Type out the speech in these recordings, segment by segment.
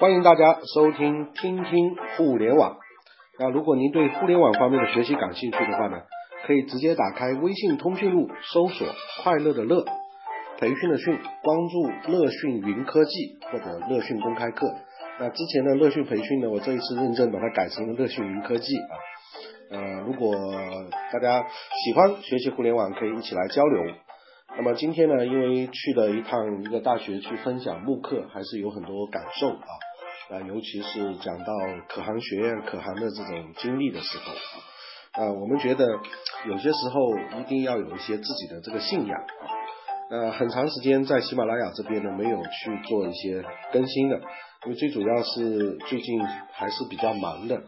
欢迎大家收听听听互联网。那如果您对互联网方面的学习感兴趣的话呢，可以直接打开微信通讯录，搜索“快乐的乐”，培训的训，关注乐讯云科技或者乐讯公开课。那之前的乐讯培训呢，我这一次认证把它改成了乐讯云科技啊。呃，如果大家喜欢学习互联网，可以一起来交流。那么今天呢，因为去了一趟一个大学去分享慕课，还是有很多感受啊。啊，尤其是讲到可汗学院可汗的这种经历的时候，啊，我们觉得有些时候一定要有一些自己的这个信仰啊。呃，很长时间在喜马拉雅这边呢没有去做一些更新的，因为最主要是最近还是比较忙的。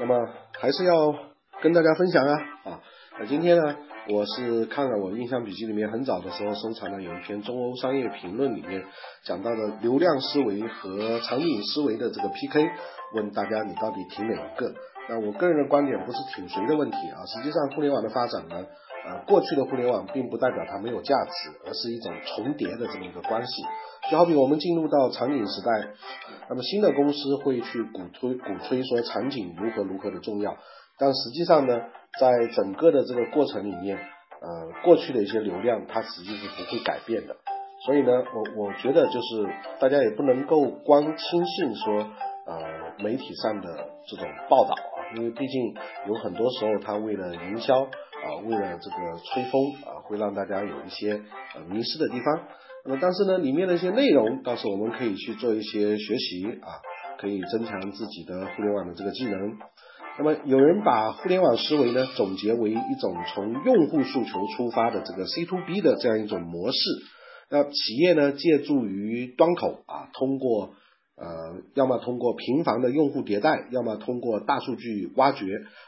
那么还是要跟大家分享啊啊，那今天呢？我是看了我印象笔记里面很早的时候收藏的有一篇中欧商业评论里面讲到的流量思维和场景思维的这个 PK，问大家你到底挺哪一个？那我个人的观点不是挺谁的问题啊，实际上互联网的发展呢，呃，过去的互联网并不代表它没有价值，而是一种重叠的这么一个关系。就好比我们进入到场景时代，那么新的公司会去鼓吹鼓吹说场景如何如何的重要。但实际上呢，在整个的这个过程里面，呃，过去的一些流量它实际是不会改变的。所以呢，我我觉得就是大家也不能够光轻信说，呃，媒体上的这种报道啊，因为毕竟有很多时候他为了营销啊，为了这个吹风啊，会让大家有一些呃迷失的地方。那么但是呢，里面的一些内容倒是我们可以去做一些学习啊，可以增强自己的互联网的这个技能。那么有人把互联网思维呢总结为一种从用户诉求出发的这个 C to B 的这样一种模式。那企业呢借助于端口啊，通过呃要么通过频繁的用户迭代，要么通过大数据挖掘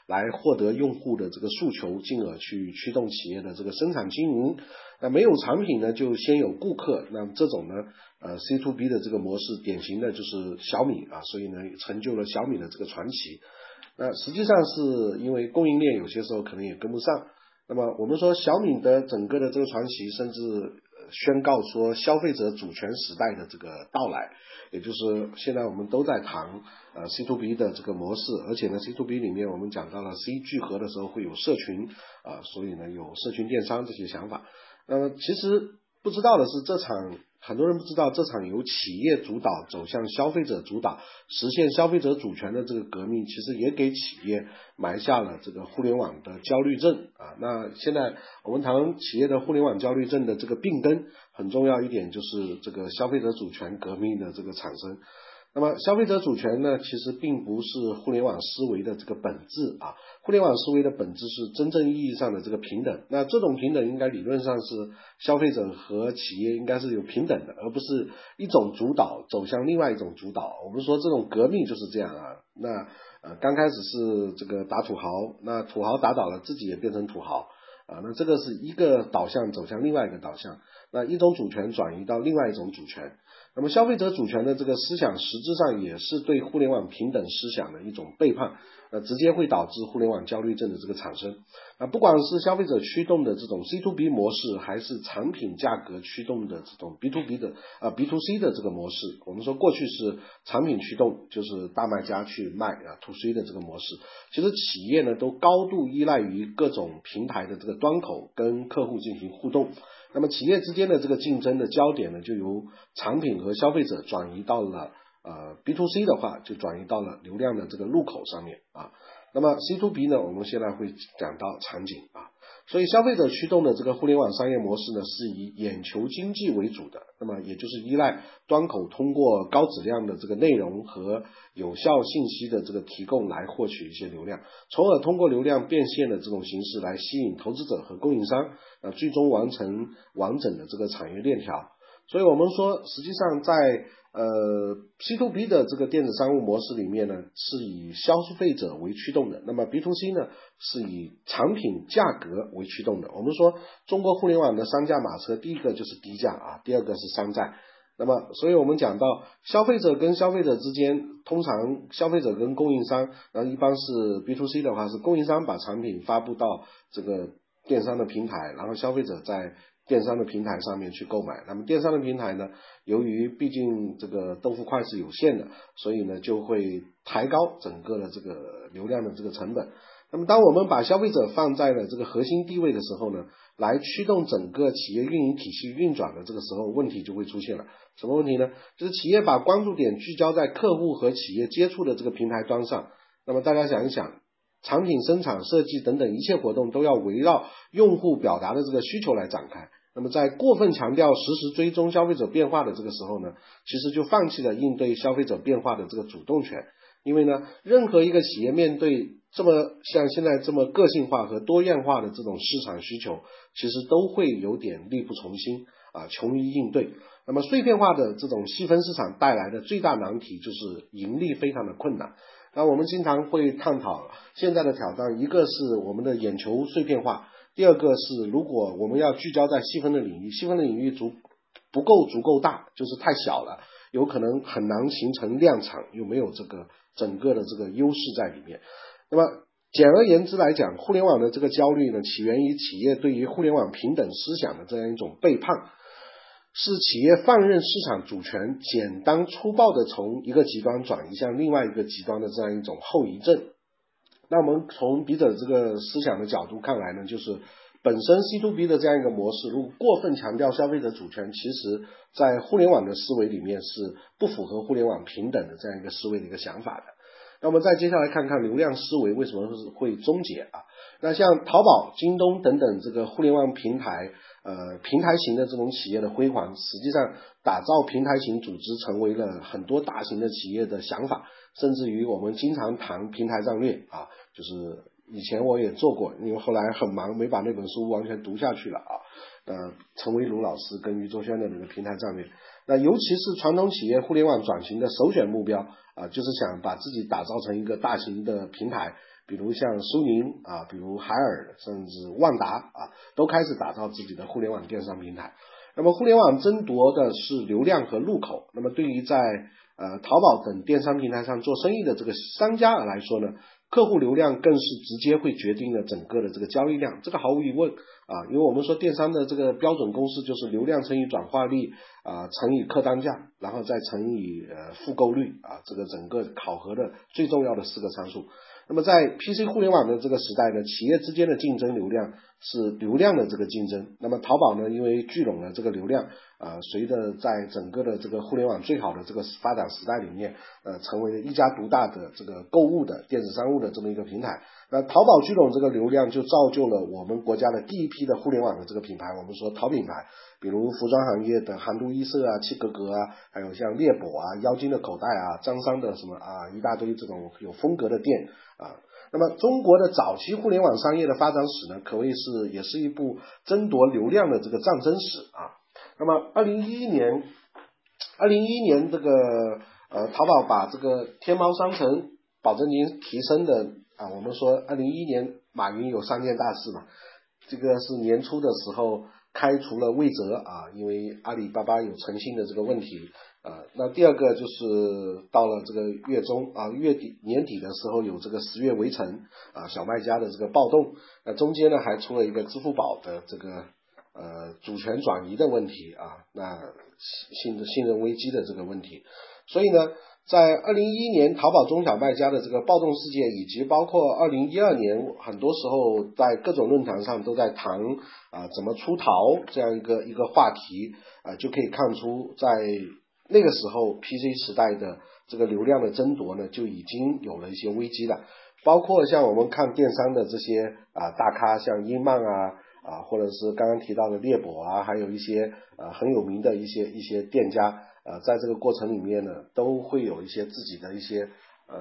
来获得用户的这个诉求，进而去驱动企业的这个生产经营。那没有产品呢，就先有顾客。那这种呢，呃 C to B 的这个模式，典型的就是小米啊，所以呢成就了小米的这个传奇。那实际上是因为供应链有些时候可能也跟不上。那么我们说小米的整个的这个传奇，甚至宣告说消费者主权时代的这个到来，也就是现在我们都在谈呃 C to B 的这个模式，而且呢 C to B 里面我们讲到了 C 聚合的时候会有社群啊，所以呢有社群电商这些想法。那么其实不知道的是这场。很多人不知道，这场由企业主导走向消费者主导，实现消费者主权的这个革命，其实也给企业埋下了这个互联网的焦虑症啊。那现在我们谈企业的互联网焦虑症的这个病根，很重要一点就是这个消费者主权革命的这个产生。那么消费者主权呢，其实并不是互联网思维的这个本质啊。互联网思维的本质是真正意义上的这个平等。那这种平等应该理论上是消费者和企业应该是有平等的，而不是一种主导走向另外一种主导。我们说这种革命就是这样啊。那呃刚开始是这个打土豪，那土豪打倒了，自己也变成土豪啊。那这个是一个导向走向另外一个导向，那一种主权转移到另外一种主权。那么消费者主权的这个思想，实质上也是对互联网平等思想的一种背叛，呃，直接会导致互联网焦虑症的这个产生。啊，不管是消费者驱动的这种 C to B 模式，还是产品价格驱动的这种 B to B 的啊 B to C 的这个模式，我们说过去是产品驱动，就是大卖家去卖啊 To C 的这个模式。其实企业呢，都高度依赖于各种平台的这个端口跟客户进行互动。那么企业之间的这个竞争的焦点呢，就由产品和消费者转移到了呃 B to C 的话，就转移到了流量的这个入口上面啊。那么 C to B 呢，我们现在会讲到场景啊。所以消费者驱动的这个互联网商业模式呢，是以眼球经济为主的。那么也就是依赖端口通过高质量的这个内容和有效信息的这个提供来获取一些流量，从而通过流量变现的这种形式来吸引投资者和供应商，呃，最终完成完整的这个产业链条。所以我们说，实际上在呃，C to B 的这个电子商务模式里面呢，是以消费者为驱动的；那么 B to C 呢，是以产品价格为驱动的。我们说，中国互联网的三驾马车，第一个就是低价啊，第二个是山寨。那么，所以我们讲到消费者跟消费者之间，通常消费者跟供应商，然后一般是 B to C 的话，是供应商把产品发布到这个电商的平台，然后消费者在。电商的平台上面去购买。那么电商的平台呢，由于毕竟这个豆腐块是有限的，所以呢就会抬高整个的这个流量的这个成本。那么当我们把消费者放在了这个核心地位的时候呢，来驱动整个企业运营体系运转的这个时候，问题就会出现了。什么问题呢？就是企业把关注点聚焦在客户和企业接触的这个平台端上。那么大家想一想。产品生产、设计等等一切活动都要围绕用户表达的这个需求来展开。那么，在过分强调实时追踪消费者变化的这个时候呢，其实就放弃了应对消费者变化的这个主动权。因为呢，任何一个企业面对这么像现在这么个性化和多样化的这种市场需求，其实都会有点力不从心啊，穷于应对。那么，碎片化的这种细分市场带来的最大难题就是盈利非常的困难。那我们经常会探讨现在的挑战，一个是我们的眼球碎片化，第二个是如果我们要聚焦在细分的领域，细分的领域足不够足够大，就是太小了，有可能很难形成量产，又没有这个整个的这个优势在里面。那么简而言之来讲，互联网的这个焦虑呢，起源于企业对于互联网平等思想的这样一种背叛。是企业放任市场主权简单粗暴的从一个极端转移向另外一个极端的这样一种后遗症。那我们从笔者这个思想的角度看来呢，就是本身 C to B 的这样一个模式，如果过分强调消费者主权，其实在互联网的思维里面是不符合互联网平等的这样一个思维的一个想法的。那我们再接下来看看流量思维为什么会终结啊？那像淘宝、京东等等这个互联网平台。呃，平台型的这种企业的辉煌，实际上打造平台型组织成为了很多大型的企业的想法，甚至于我们经常谈平台战略啊，就是以前我也做过，因为后来很忙没把那本书完全读下去了啊。呃，陈维鲁老师跟余作轩的那个平台战略，那尤其是传统企业互联网转型的首选目标啊，就是想把自己打造成一个大型的平台。比如像苏宁啊，比如海尔，甚至万达啊，都开始打造自己的互联网电商平台。那么，互联网争夺的是流量和入口。那么，对于在呃淘宝等电商平台上做生意的这个商家来说呢，客户流量更是直接会决定了整个的这个交易量。这个毫无疑问啊，因为我们说电商的这个标准公式就是流量乘以转化率啊乘以客单价，然后再乘以呃复购率啊，这个整个考核的最重要的四个参数。那么在 PC 互联网的这个时代呢，企业之间的竞争流量是流量的这个竞争。那么淘宝呢，因为聚拢了这个流量，啊，随着在整个的这个互联网最好的这个发展时代里面，呃，成为了一家独大的这个购物的电子商务的这么一个平台。那淘宝聚拢这个流量，就造就了我们国家的第一批的互联网的这个品牌。我们说淘品牌，比如服装行业的韩都衣舍啊、七格格啊，还有像猎博啊、妖精的口袋啊、张三的什么啊，一大堆这种有风格的店。啊，那么中国的早期互联网商业的发展史呢，可谓是也是一部争夺流量的这个战争史啊。那么，二零一一年，二零一一年这个呃，淘宝把这个天猫商城保证金提升的啊，我们说二零一一年马云有三件大事嘛，这个是年初的时候开除了魏哲啊，因为阿里巴巴有诚信的这个问题。啊，那第二个就是到了这个月中啊，月底年底的时候有这个十月围城啊，小卖家的这个暴动，那中间呢还出了一个支付宝的这个呃主权转移的问题啊，那信信任危机的这个问题，所以呢，在二零一一年淘宝中小卖家的这个暴动事件，以及包括二零一二年，很多时候在各种论坛上都在谈啊怎么出逃这样一个一个话题啊，就可以看出在。那个时候，PC 时代的这个流量的争夺呢，就已经有了一些危机了。包括像我们看电商的这些啊大咖，像英曼啊啊，或者是刚刚提到的猎博啊，还有一些呃很有名的一些一些店家，呃，在这个过程里面呢，都会有一些自己的一些呃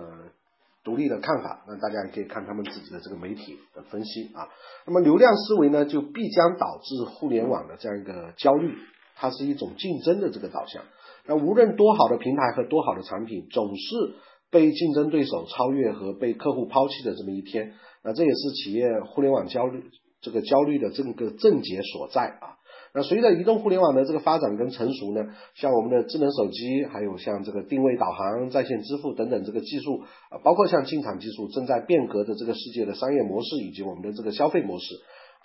独立的看法。那大家也可以看他们自己的这个媒体的分析啊。那么流量思维呢，就必将导致互联网的这样一个焦虑，它是一种竞争的这个导向。那无论多好的平台和多好的产品，总是被竞争对手超越和被客户抛弃的这么一天。那这也是企业互联网焦虑这个焦虑的这个症结所在啊。那随着移动互联网的这个发展跟成熟呢，像我们的智能手机，还有像这个定位导航、在线支付等等这个技术啊，包括像进场技术，正在变革的这个世界的商业模式以及我们的这个消费模式。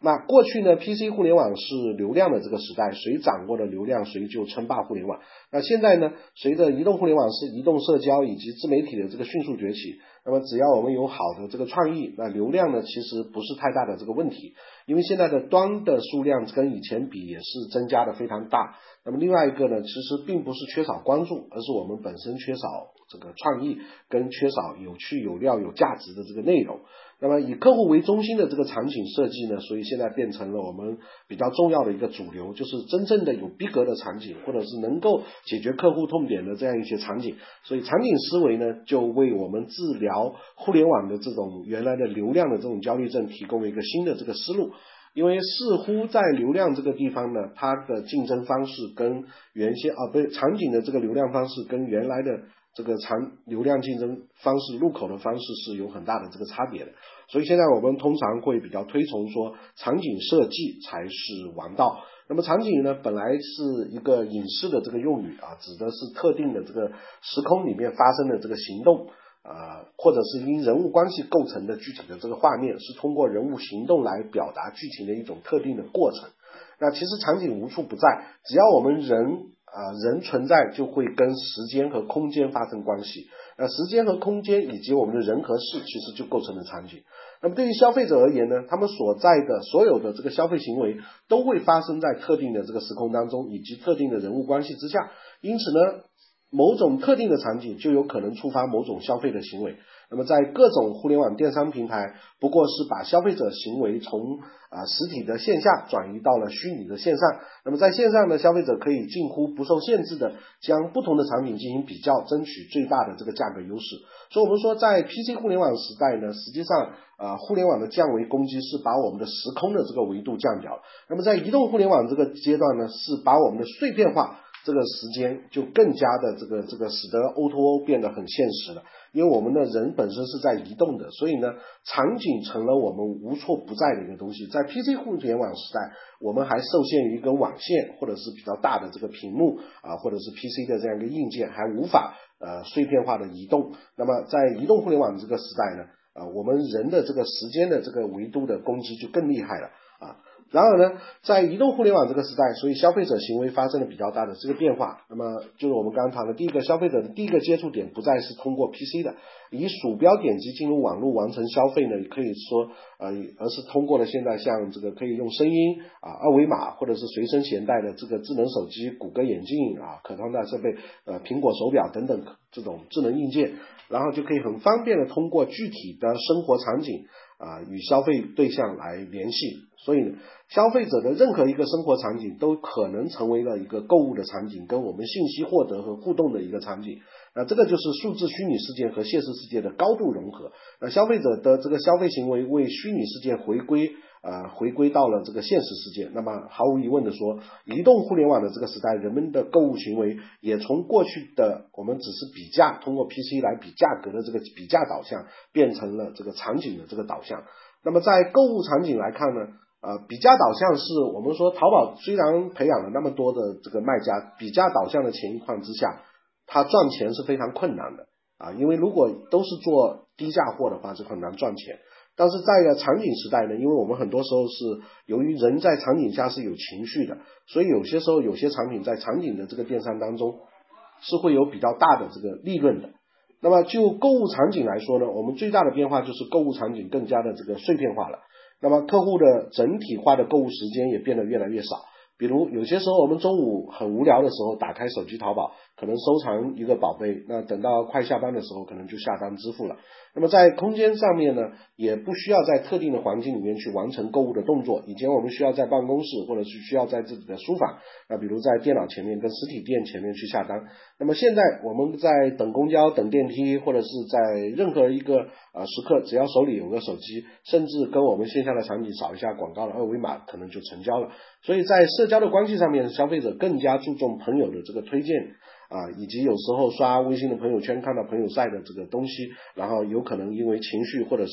那过去呢，PC 互联网是流量的这个时代，谁掌握了流量，谁就称霸互联网。那现在呢，随着移动互联网是移动社交以及自媒体的这个迅速崛起，那么只要我们有好的这个创意，那流量呢其实不是太大的这个问题，因为现在的端的数量跟以前比也是增加的非常大。那么另外一个呢，其实并不是缺少关注，而是我们本身缺少这个创意，跟缺少有趣、有料、有价值的这个内容。那么以客户为中心的这个场景设计呢，所以现在变成了我们比较重要的一个主流，就是真正的有逼格的场景，或者是能够解决客户痛点的这样一些场景。所以场景思维呢，就为我们治疗互联网的这种原来的流量的这种焦虑症提供了一个新的这个思路。因为似乎在流量这个地方呢，它的竞争方式跟原先啊，不是场景的这个流量方式跟原来的。这个长流量竞争方式入口的方式是有很大的这个差别的，所以现在我们通常会比较推崇说场景设计才是王道。那么场景呢，本来是一个影视的这个用语啊，指的是特定的这个时空里面发生的这个行动啊，或者是因人物关系构成的具体的这个画面，是通过人物行动来表达剧情的一种特定的过程。那其实场景无处不在，只要我们人。啊，人存在就会跟时间和空间发生关系。那时间和空间以及我们的人和事，其实就构成了场景。那么对于消费者而言呢，他们所在的所有的这个消费行为都会发生在特定的这个时空当中，以及特定的人物关系之下。因此呢，某种特定的场景就有可能触发某种消费的行为。那么在各种互联网电商平台，不过是把消费者行为从啊实体的线下转移到了虚拟的线上。那么在线上呢，消费者可以近乎不受限制的将不同的产品进行比较，争取最大的这个价格优势。所以我们说，在 PC 互联网时代呢，实际上啊，互联网的降维攻击是把我们的时空的这个维度降掉。那么在移动互联网这个阶段呢，是把我们的碎片化。这个时间就更加的这个这个使得 O2O O 变得很现实了，因为我们的人本身是在移动的，所以呢，场景成了我们无处不在的一个东西。在 PC 互联网时代，我们还受限于一根网线或者是比较大的这个屏幕啊，或者是 PC 的这样一个硬件，还无法呃碎片化的移动。那么在移动互联网这个时代呢，啊，我们人的这个时间的这个维度的攻击就更厉害了。然而呢，在移动互联网这个时代，所以消费者行为发生了比较大的这个变化。那么就是我们刚刚谈的第一个，消费者的第一个接触点不再是通过 PC 的，以鼠标点击进入网络完成消费呢，也可以说呃，而是通过了现在像这个可以用声音啊、二维码或者是随身携带的这个智能手机、谷歌眼镜啊、可穿戴设备、呃苹果手表等等这种智能硬件，然后就可以很方便的通过具体的生活场景。啊，与消费对象来联系，所以呢，消费者的任何一个生活场景都可能成为了一个购物的场景，跟我们信息获得和互动的一个场景。那这个就是数字虚拟世界和现实世界的高度融合。那消费者的这个消费行为为虚拟世界回归。呃，回归到了这个现实世界。那么毫无疑问的说，移动互联网的这个时代，人们的购物行为也从过去的我们只是比价，通过 PC 来比价格的这个比价导向，变成了这个场景的这个导向。那么在购物场景来看呢，呃，比价导向是我们说淘宝虽然培养了那么多的这个卖家，比价导向的情况之下，它赚钱是非常困难的啊，因为如果都是做低价货的话，是很难赚钱。但是在场景时代呢，因为我们很多时候是由于人在场景下是有情绪的，所以有些时候有些产品在场景的这个电商当中是会有比较大的这个利润的。那么就购物场景来说呢，我们最大的变化就是购物场景更加的这个碎片化了。那么客户的整体化的购物时间也变得越来越少。比如有些时候我们中午很无聊的时候，打开手机淘宝，可能收藏一个宝贝，那等到快下班的时候，可能就下单支付了。那么在空间上面呢，也不需要在特定的环境里面去完成购物的动作。以前我们需要在办公室，或者是需要在自己的书房，那比如在电脑前面跟实体店前面去下单。那么现在我们在等公交、等电梯，或者是在任何一个呃时刻，只要手里有个手机，甚至跟我们线下的场景扫一下广告的二维码，可能就成交了。所以在社交的关系上面，消费者更加注重朋友的这个推荐。啊，以及有时候刷微信的朋友圈看到朋友晒的这个东西，然后有可能因为情绪或者是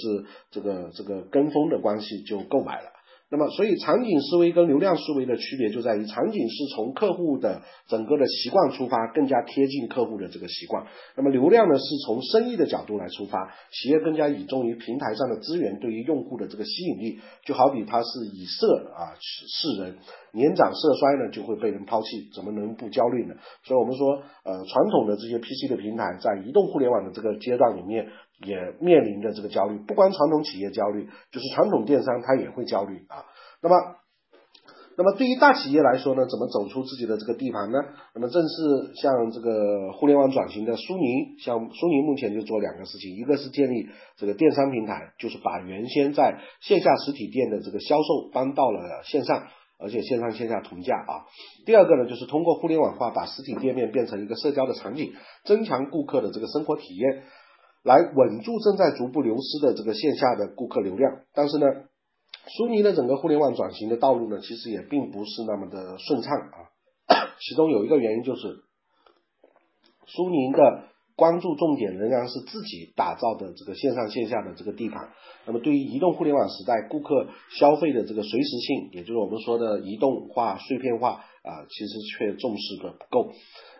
这个这个跟风的关系就购买了。那么，所以场景思维跟流量思维的区别就在于，场景是从客户的整个的习惯出发，更加贴近客户的这个习惯；那么流量呢，是从生意的角度来出发，企业更加倚重于平台上的资源对于用户的这个吸引力。就好比它是以色啊示人，年长色衰呢就会被人抛弃，怎么能不焦虑呢？所以我们说，呃，传统的这些 PC 的平台在移动互联网的这个阶段里面。也面临着这个焦虑，不光传统企业焦虑，就是传统电商它也会焦虑啊。那么，那么对于大企业来说呢，怎么走出自己的这个地盘呢？那么正是像这个互联网转型的苏宁，像苏宁目前就做两个事情，一个是建立这个电商平台，就是把原先在线下实体店的这个销售搬到了线上，而且线上线下同价啊。第二个呢，就是通过互联网化，把实体店面变成一个社交的场景，增强顾客的这个生活体验。来稳住正在逐步流失的这个线下的顾客流量，但是呢，苏宁的整个互联网转型的道路呢，其实也并不是那么的顺畅啊。其中有一个原因就是，苏宁的关注重点仍然是自己打造的这个线上线下的这个地盘。那么对于移动互联网时代顾客消费的这个随时性，也就是我们说的移动化、碎片化啊，其实却重视的不够。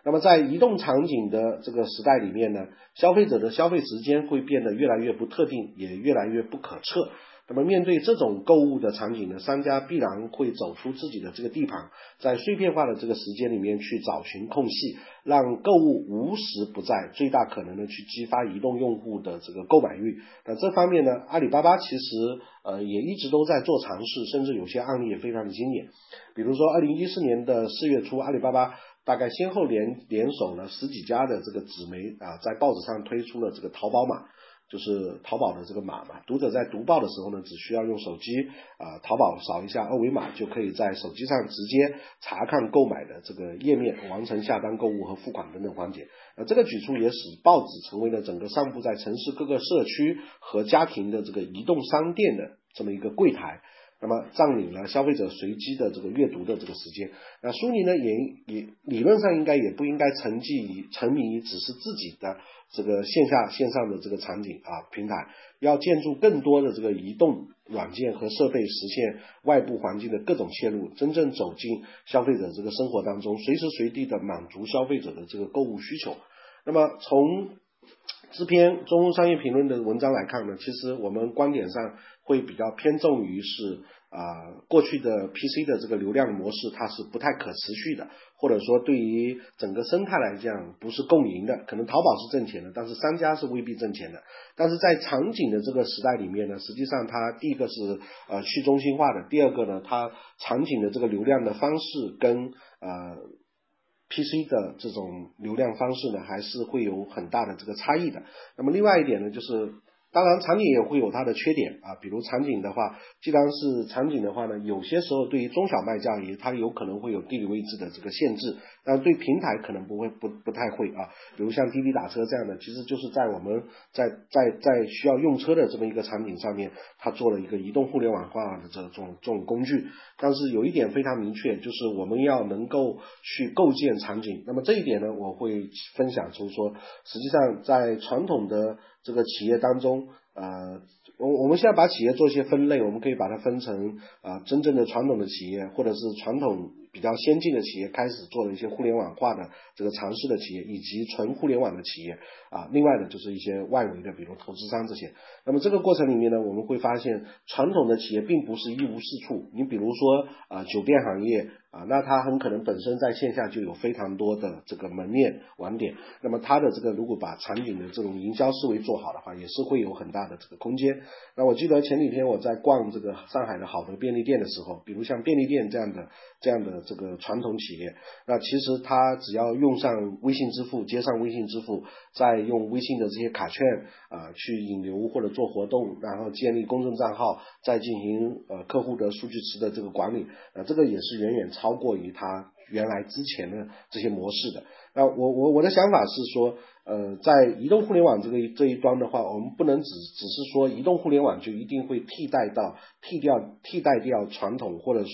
那么在移动场景的这个时代里面呢，消费者的消费时间会变得越来越不特定，也越来越不可测。那么面对这种购物的场景呢，商家必然会走出自己的这个地盘，在碎片化的这个时间里面去找寻空隙，让购物无时不在，最大可能的去激发移动用户的这个购买欲。那这方面呢，阿里巴巴其实呃也一直都在做尝试，甚至有些案例也非常的经典。比如说二零一四年的四月初，阿里巴巴。大概先后联联手了十几家的这个纸媒啊，在报纸上推出了这个淘宝码，就是淘宝的这个码嘛。读者在读报的时候呢，只需要用手机啊，淘宝扫一下二维码，就可以在手机上直接查看购买的这个页面，完成下单、购物和付款等等环节。那这个举措也使报纸成为了整个散布在城市各个社区和家庭的这个移动商店的这么一个柜台。那么占领了消费者随机的这个阅读的这个时间，那苏宁呢也也理论上应该也不应该沉寂于沉迷于只是自己的这个线下线上的这个场景啊平台，要建筑更多的这个移动软件和设备，实现外部环境的各种切入，真正走进消费者这个生活当中，随时随地的满足消费者的这个购物需求。那么从这篇中欧商业评论的文章来看呢，其实我们观点上会比较偏重于是啊过去的 PC 的这个流量模式它是不太可持续的，或者说对于整个生态来讲不是共赢的，可能淘宝是挣钱的，但是商家是未必挣钱的。但是在场景的这个时代里面呢，实际上它第一个是呃去中心化的，第二个呢它场景的这个流量的方式跟呃。PC 的这种流量方式呢，还是会有很大的这个差异的。那么另外一点呢，就是。当然，场景也会有它的缺点啊，比如场景的话，既然是场景的话呢，有些时候对于中小卖家也，它有可能会有地理位置的这个限制，但对平台可能不会不不太会啊。比如像滴滴打车这样的，其实就是在我们在在在需要用车的这么一个场景上面，它做了一个移动互联网化的这种这种工具。但是有一点非常明确，就是我们要能够去构建场景。那么这一点呢，我会分享出说，实际上在传统的。这个企业当中，呃，我我们现在把企业做一些分类，我们可以把它分成啊，真正的传统的企业，或者是传统比较先进的企业，开始做了一些互联网化的这个尝试的企业，以及纯互联网的企业啊。另外呢，就是一些外围的，比如投资商这些。那么这个过程里面呢，我们会发现，传统的企业并不是一无是处。你比如说啊，酒店行业。啊，那它很可能本身在线下就有非常多的这个门面网点，那么它的这个如果把场景的这种营销思维做好的话，也是会有很大的这个空间。那我记得前几天我在逛这个上海的好的便利店的时候，比如像便利店这样的这样的这个传统企业，那其实它只要用上微信支付，接上微信支付，再用微信的这些卡券啊去引流或者做活动，然后建立公众账号，再进行呃客户的数据池的这个管理，啊这个也是远远。超过于它原来之前的这些模式的，那我我我的想法是说，呃，在移动互联网这个这一端的话，我们不能只只是说移动互联网就一定会替代到替掉替代掉传统，或者是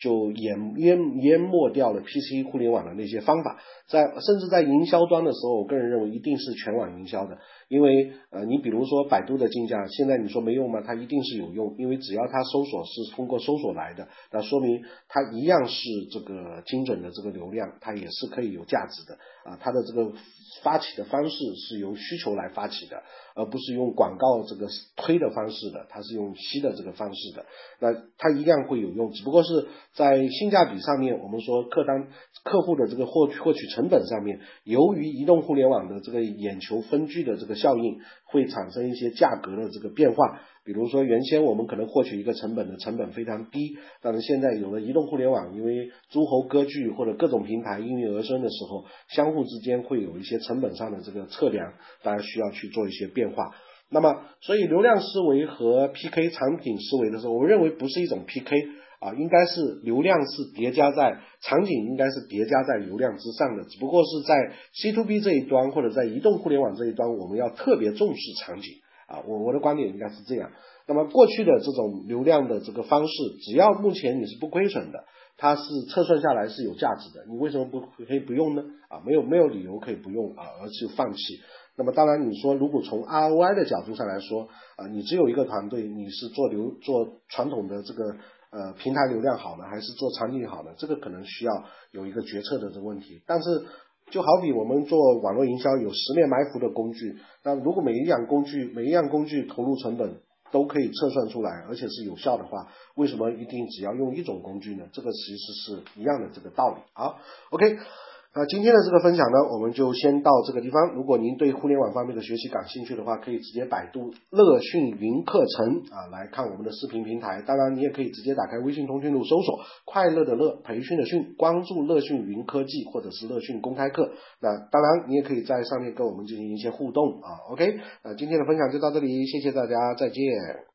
就淹淹淹没掉了 PC 互联网的那些方法。在甚至在营销端的时候，我个人认为一定是全网营销的，因为呃，你比如说百度的竞价，现在你说没用吗？它一定是有用，因为只要它搜索是通过搜索来的，那说明它一样是这个精准的这个流量，它也是可以有价值的啊，它的这个发起的方式是由需求来发起的。而不是用广告这个推的方式的，它是用吸的这个方式的，那它一样会有用，只不过是在性价比上面，我们说客单客户的这个获获取成本上面，由于移动互联网的这个眼球分居的这个效应，会产生一些价格的这个变化。比如说，原先我们可能获取一个成本的成本非常低，但是现在有了移动互联网，因为诸侯割据或者各种平台应运而生的时候，相互之间会有一些成本上的这个测量，大家需要去做一些变化。那么，所以流量思维和 PK 场景思维的时候，我认为不是一种 PK 啊，应该是流量是叠加在场景，应该是叠加在流量之上的，只不过是在 C to B 这一端或者在移动互联网这一端，我们要特别重视场景。啊，我我的观点应该是这样。那么过去的这种流量的这个方式，只要目前你是不亏损的，它是测算下来是有价值的，你为什么不可以不用呢？啊，没有没有理由可以不用啊，而去放弃。那么当然你说，如果从 ROI 的角度上来说，啊，你只有一个团队，你是做流做传统的这个呃平台流量好呢，还是做场景好呢？这个可能需要有一个决策的这个问题，但是。就好比我们做网络营销有十面埋伏的工具，那如果每一样工具每一样工具投入成本都可以测算出来，而且是有效的话，为什么一定只要用一种工具呢？这个其实是一样的这个道理。啊，OK。那今天的这个分享呢，我们就先到这个地方。如果您对互联网方面的学习感兴趣的话，可以直接百度乐讯云课程啊来看我们的视频平台。当然，你也可以直接打开微信通讯录搜索“快乐的乐培训的训”，关注乐讯云科技或者是乐讯公开课。那当然，你也可以在上面跟我们进行一些互动啊。OK，那今天的分享就到这里，谢谢大家，再见。